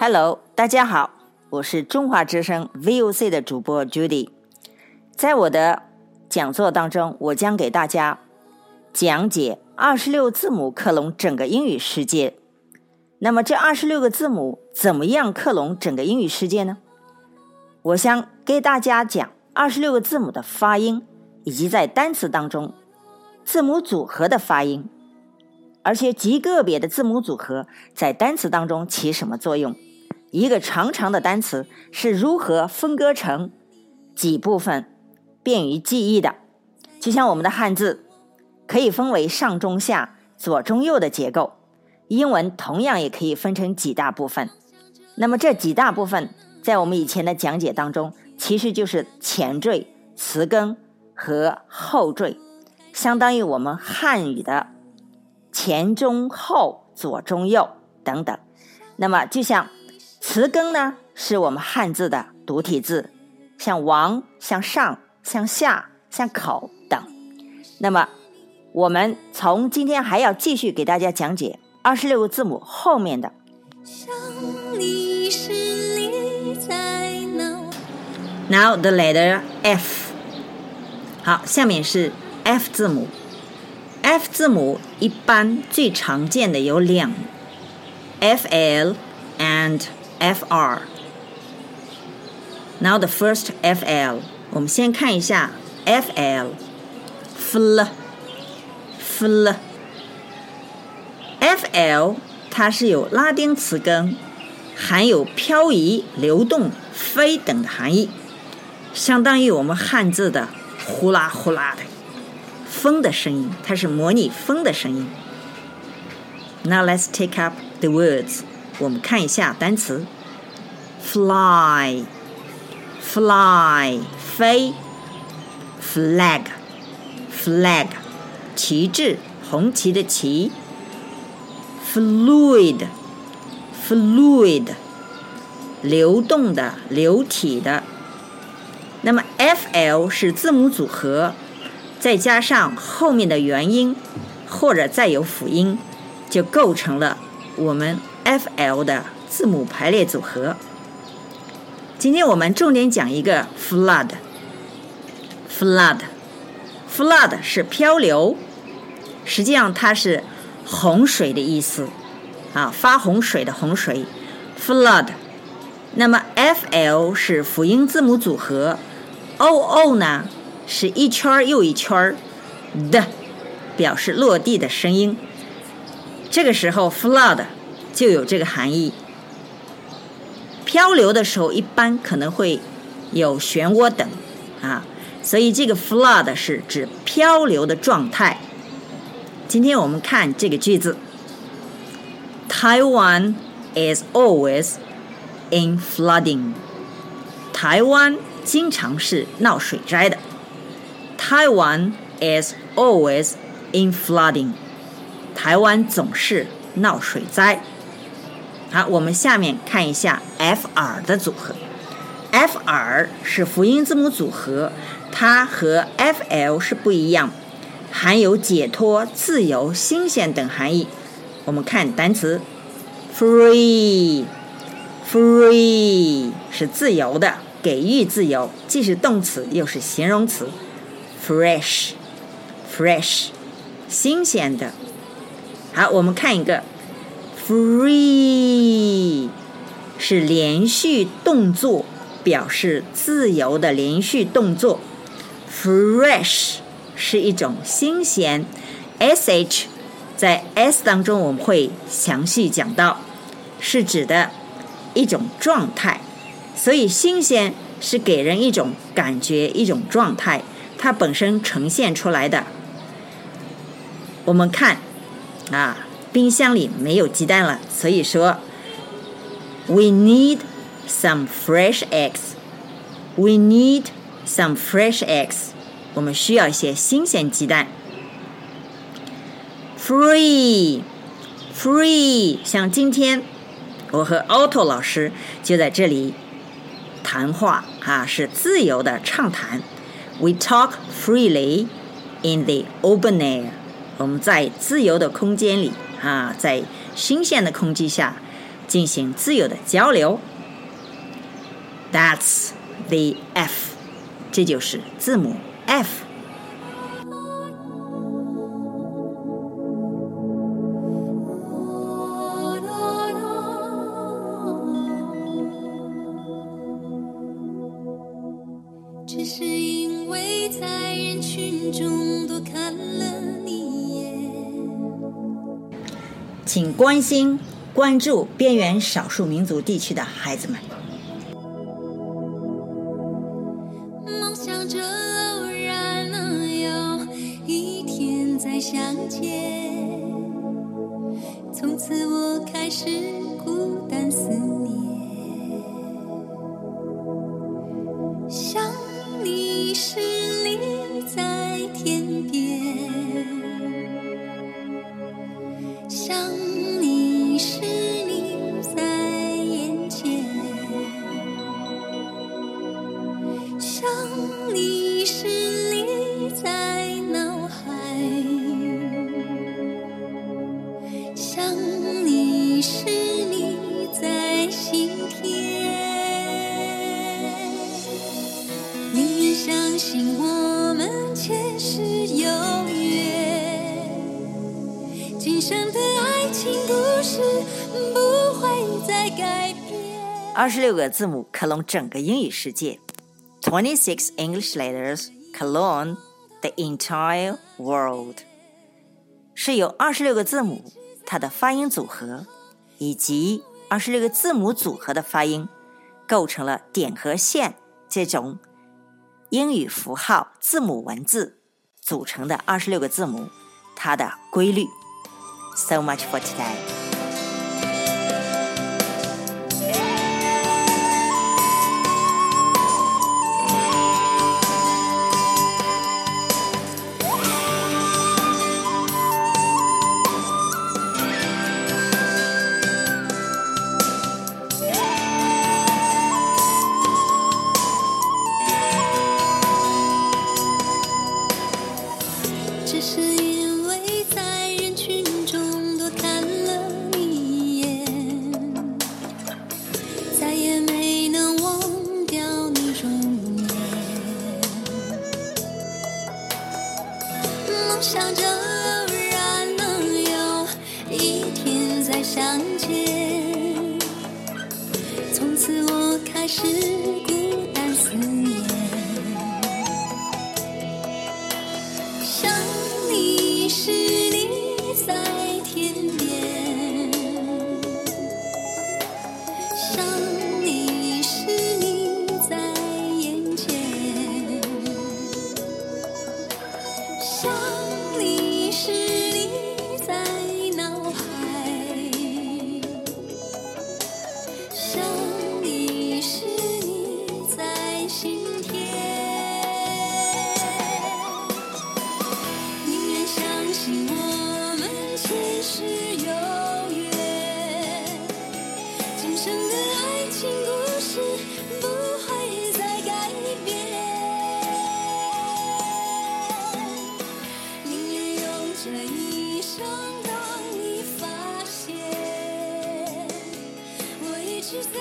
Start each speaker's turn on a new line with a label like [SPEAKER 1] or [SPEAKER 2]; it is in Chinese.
[SPEAKER 1] Hello，大家好，我是中华之声 VOC 的主播 Judy。在我的讲座当中，我将给大家讲解二十六字母克隆整个英语世界。那么这二十六个字母怎么样克隆整个英语世界呢？我想给大家讲二十六个字母的发音，以及在单词当中字母组合的发音，而且极个别的字母组合在单词当中起什么作用？一个长长的单词是如何分割成几部分，便于记忆的？就像我们的汉字可以分为上中下、左中右的结构。英文同样也可以分成几大部分，那么这几大部分在我们以前的讲解当中，其实就是前缀、词根和后缀，相当于我们汉语的前中后、左中右等等。那么就像词根呢，是我们汉字的独体字，像王、像上、像下、像口等。那么我们从今天还要继续给大家讲解。二十六个字母后面的。Now the letter F。好，下面是 F 字母。F 字母一般最常见的有两，FL and FR。Now the first FL，我们先看一下 FL，fl，fl。F L 它是有拉丁词根，含有漂移、流动、飞等的含义，相当于我们汉字的呼啦呼啦的风的声音，它是模拟风的声音。Now let's take up the words，我们看一下单词。：fly，fly 飞。；flag，flag 旗帜，红旗的旗。fluid，fluid，流动的、流体的。那么 F L 是字母组合，再加上后面的元音或者再有辅音，就构成了我们 F L 的字母排列组合。今天我们重点讲一个 flood，flood，flood 是漂流，实际上它是。洪水的意思，啊，发洪水的洪水，flood。那么 F L 是辅音字母组合，O O 呢是一圈又一圈的，表示落地的声音。这个时候 flood 就有这个含义。漂流的时候一般可能会有漩涡等，啊，所以这个 flood 是指漂流的状态。今天我们看这个句子：Taiwan is always in flooding。台湾经常是闹水灾的。Taiwan is always in flooding。台湾总是闹水灾。好，我们下面看一下 F R 的组合。F R 是辅音字母组合，它和 F L 是不一样。含有解脱、自由、新鲜等含义。我们看单词，free，free 是自由的，给予自由，既是动词又是形容词。fresh，fresh 新鲜的。好，我们看一个，free 是连续动作，表示自由的连续动作。fresh。是一种新鲜，sh 在 s 当中我们会详细讲到，是指的一种状态，所以新鲜是给人一种感觉、一种状态，它本身呈现出来的。我们看啊，冰箱里没有鸡蛋了，所以说，we need some fresh eggs. We need some fresh eggs. 我们需要一些新鲜鸡蛋。Free，free，像今天我和 Otto 老师就在这里谈话，哈，是自由的畅谈。We talk freely in the open air。我们在自由的空间里， 啊，在新鲜的空气下，进行自由的交流。That's the F，这就是字母 F。请关心、关注边缘少数民族地区的孩子们。
[SPEAKER 2] 梦想着偶然能有一天再相见，从此我开始信我们前世有约，今生的爱情故事不会再改变。
[SPEAKER 1] 二十六个字母克隆整个英语世界，twenty-six English letters clone the entire world，是由二十六个字母它的发音组合以及二十六个字母组合的发音构成了点和线这种英语符号字母文字组成的二十六个字母，它的规律。So much for today.
[SPEAKER 2] 想着偶然能有一天再相见，从此我开始孤单思念。想你时，你在天边；想你时，你在眼前；想前世有约，今生的爱情故事不会再改变。宁愿用这一生等你发现，我一直在